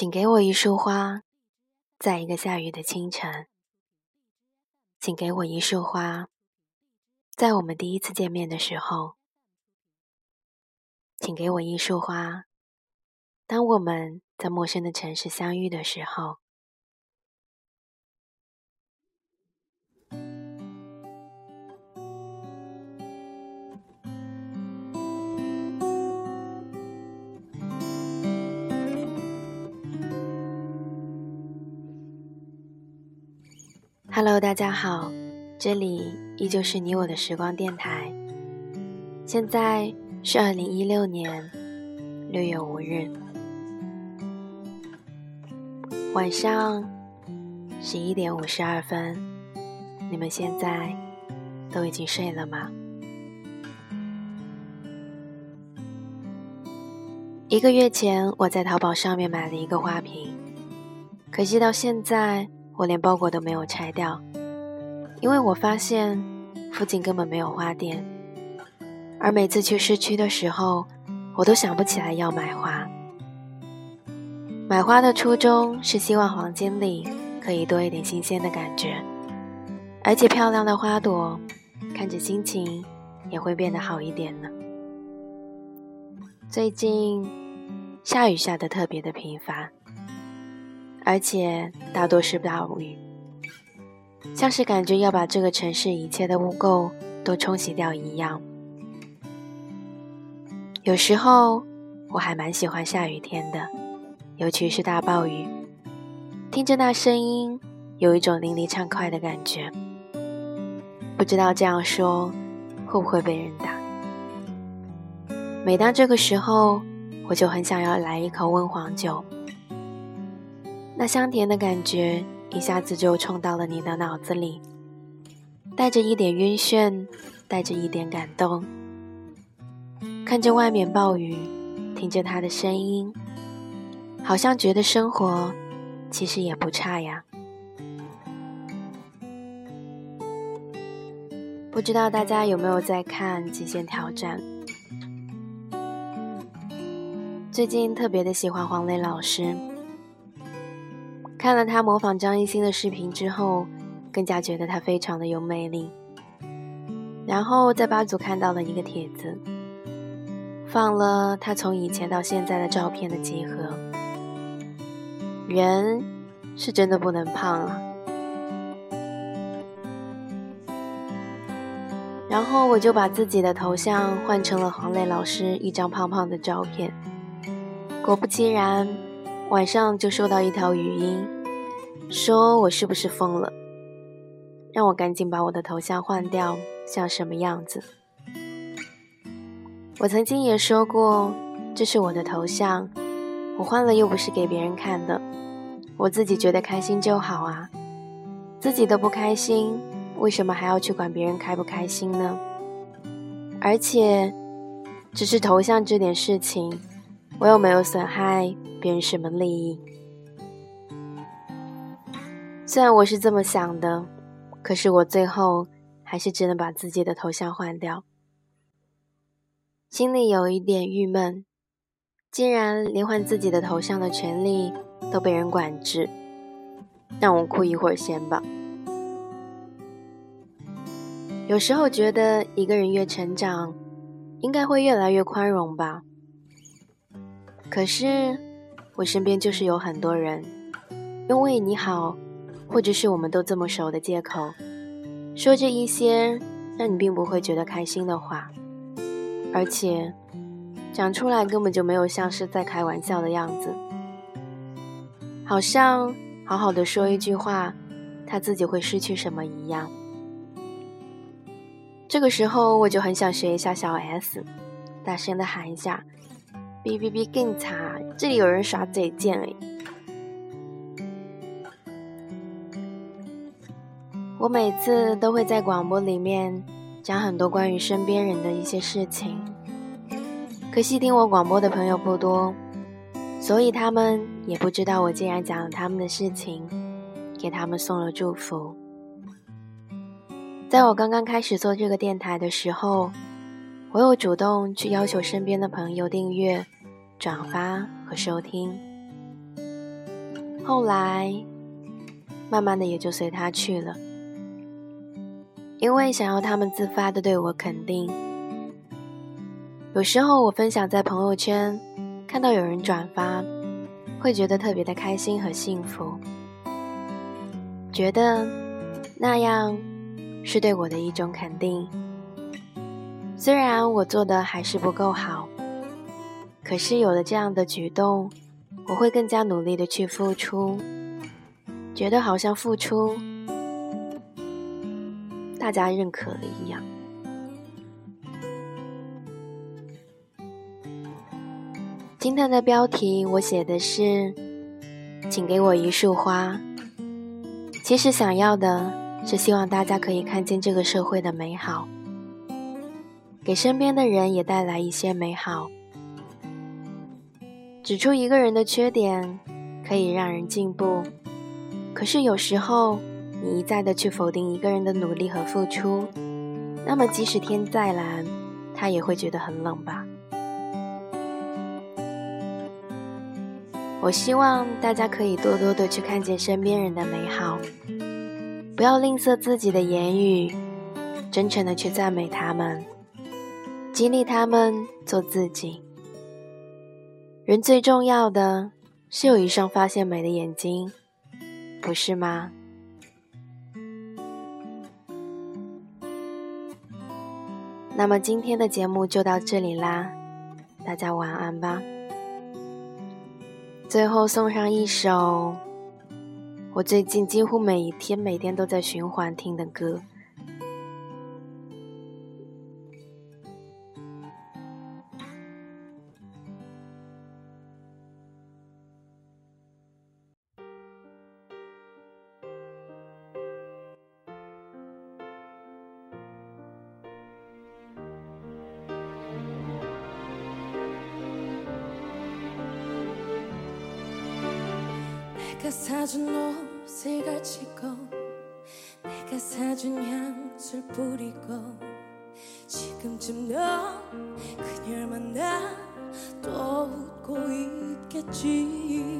请给我一束花，在一个下雨的清晨。请给我一束花，在我们第一次见面的时候。请给我一束花，当我们在陌生的城市相遇的时候。Hello，大家好，这里依旧是你我的时光电台。现在是二零一六年六月五日晚上十一点五十二分，你们现在都已经睡了吗？一个月前，我在淘宝上面买了一个花瓶，可惜到现在。我连包裹都没有拆掉，因为我发现附近根本没有花店，而每次去市区的时候，我都想不起来要买花。买花的初衷是希望黄金里可以多一点新鲜的感觉，而且漂亮的花朵看着心情也会变得好一点呢。最近下雨下的特别的频繁。而且大多是大雨，像是感觉要把这个城市一切的污垢都冲洗掉一样。有时候我还蛮喜欢下雨天的，尤其是大暴雨，听着那声音，有一种淋漓畅快的感觉。不知道这样说会不会被人打？每当这个时候，我就很想要来一口温黄酒。那香甜的感觉一下子就冲到了你的脑子里，带着一点晕眩，带着一点感动。看着外面暴雨，听着他的声音，好像觉得生活其实也不差呀。不知道大家有没有在看《极限挑战》？最近特别的喜欢黄磊老师。看了他模仿张艺兴的视频之后，更加觉得他非常的有魅力。然后在八组看到了一个帖子，放了他从以前到现在的照片的集合。人是真的不能胖啊。然后我就把自己的头像换成了黄磊老师一张胖胖的照片。果不其然。晚上就收到一条语音，说我是不是疯了，让我赶紧把我的头像换掉，像什么样子？我曾经也说过，这是我的头像，我换了又不是给别人看的，我自己觉得开心就好啊，自己都不开心，为什么还要去管别人开不开心呢？而且，只是头像这点事情，我又没有损害。别人什么利益？虽然我是这么想的，可是我最后还是只能把自己的头像换掉，心里有一点郁闷。既然连换自己的头像的权利都被人管制，让我哭一会儿先吧。有时候觉得一个人越成长，应该会越来越宽容吧。可是。我身边就是有很多人，用为你好，或者是我们都这么熟的借口，说着一些让你并不会觉得开心的话，而且讲出来根本就没有像是在开玩笑的样子，好像好好的说一句话，他自己会失去什么一样。这个时候我就很想学一下小 S，大声的喊一下。哔哔哔！更惨，这里有人耍嘴贱哎！我每次都会在广播里面讲很多关于身边人的一些事情，可惜听我广播的朋友不多，所以他们也不知道我竟然讲了他们的事情，给他们送了祝福。在我刚刚开始做这个电台的时候。我有主动去要求身边的朋友订阅、转发和收听，后来慢慢的也就随他去了，因为想要他们自发的对我肯定。有时候我分享在朋友圈，看到有人转发，会觉得特别的开心和幸福，觉得那样是对我的一种肯定。虽然我做的还是不够好，可是有了这样的举动，我会更加努力的去付出，觉得好像付出大家认可了一样。今天的标题我写的是“请给我一束花”。其实想要的是希望大家可以看见这个社会的美好，给身边的人也带来一些美好。指出一个人的缺点可以让人进步，可是有时候你一再的去否定一个人的努力和付出，那么即使天再蓝，他也会觉得很冷吧。我希望大家可以多多的去看见身边人的美好，不要吝啬自己的言语，真诚的去赞美他们，激励他们做自己。人最重要的是有一双发现美的眼睛，不是吗？那么今天的节目就到这里啦，大家晚安吧。最后送上一首我最近几乎每一天、每天都在循环听的歌。 내가 사준 옷을걸치고내가 사준 향수를 뿌리고 지금쯤 넌 그녀를 만나 또 웃고 있겠지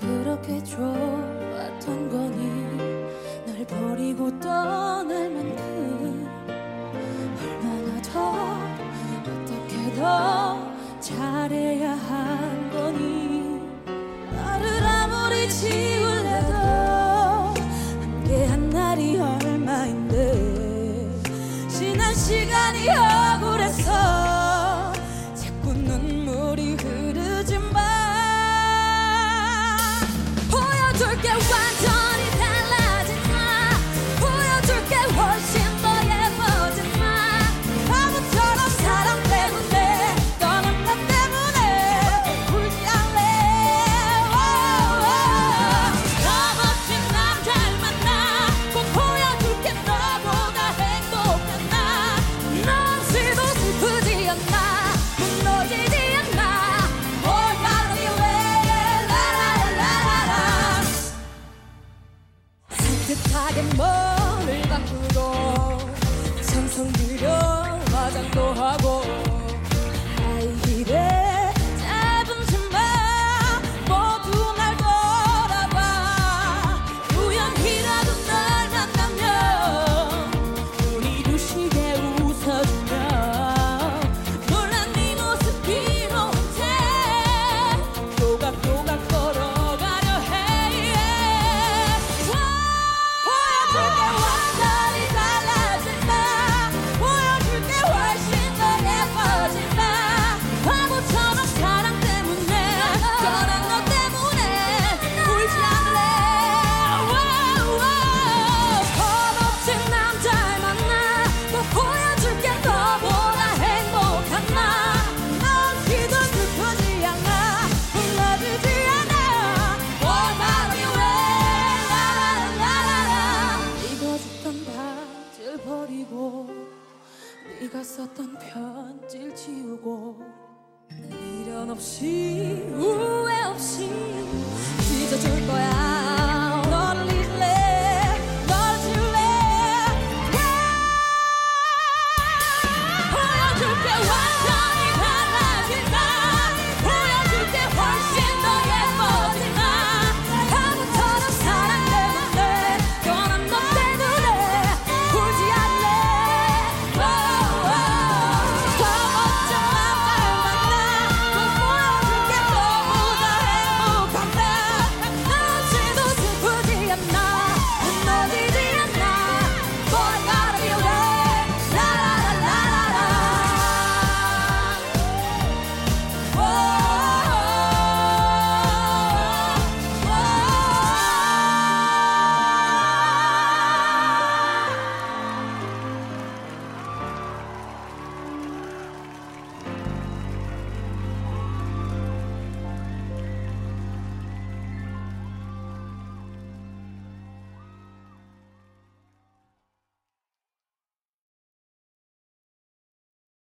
그렇게 좋았던 거니 널 버리고 떠날 만큼 얼마나 더 어떻게 더 잘해야 지울래도 함께한 날이 얼마인데 지난 시간이 억울해서 something 썼던 편지를 지우고 미련 없이 우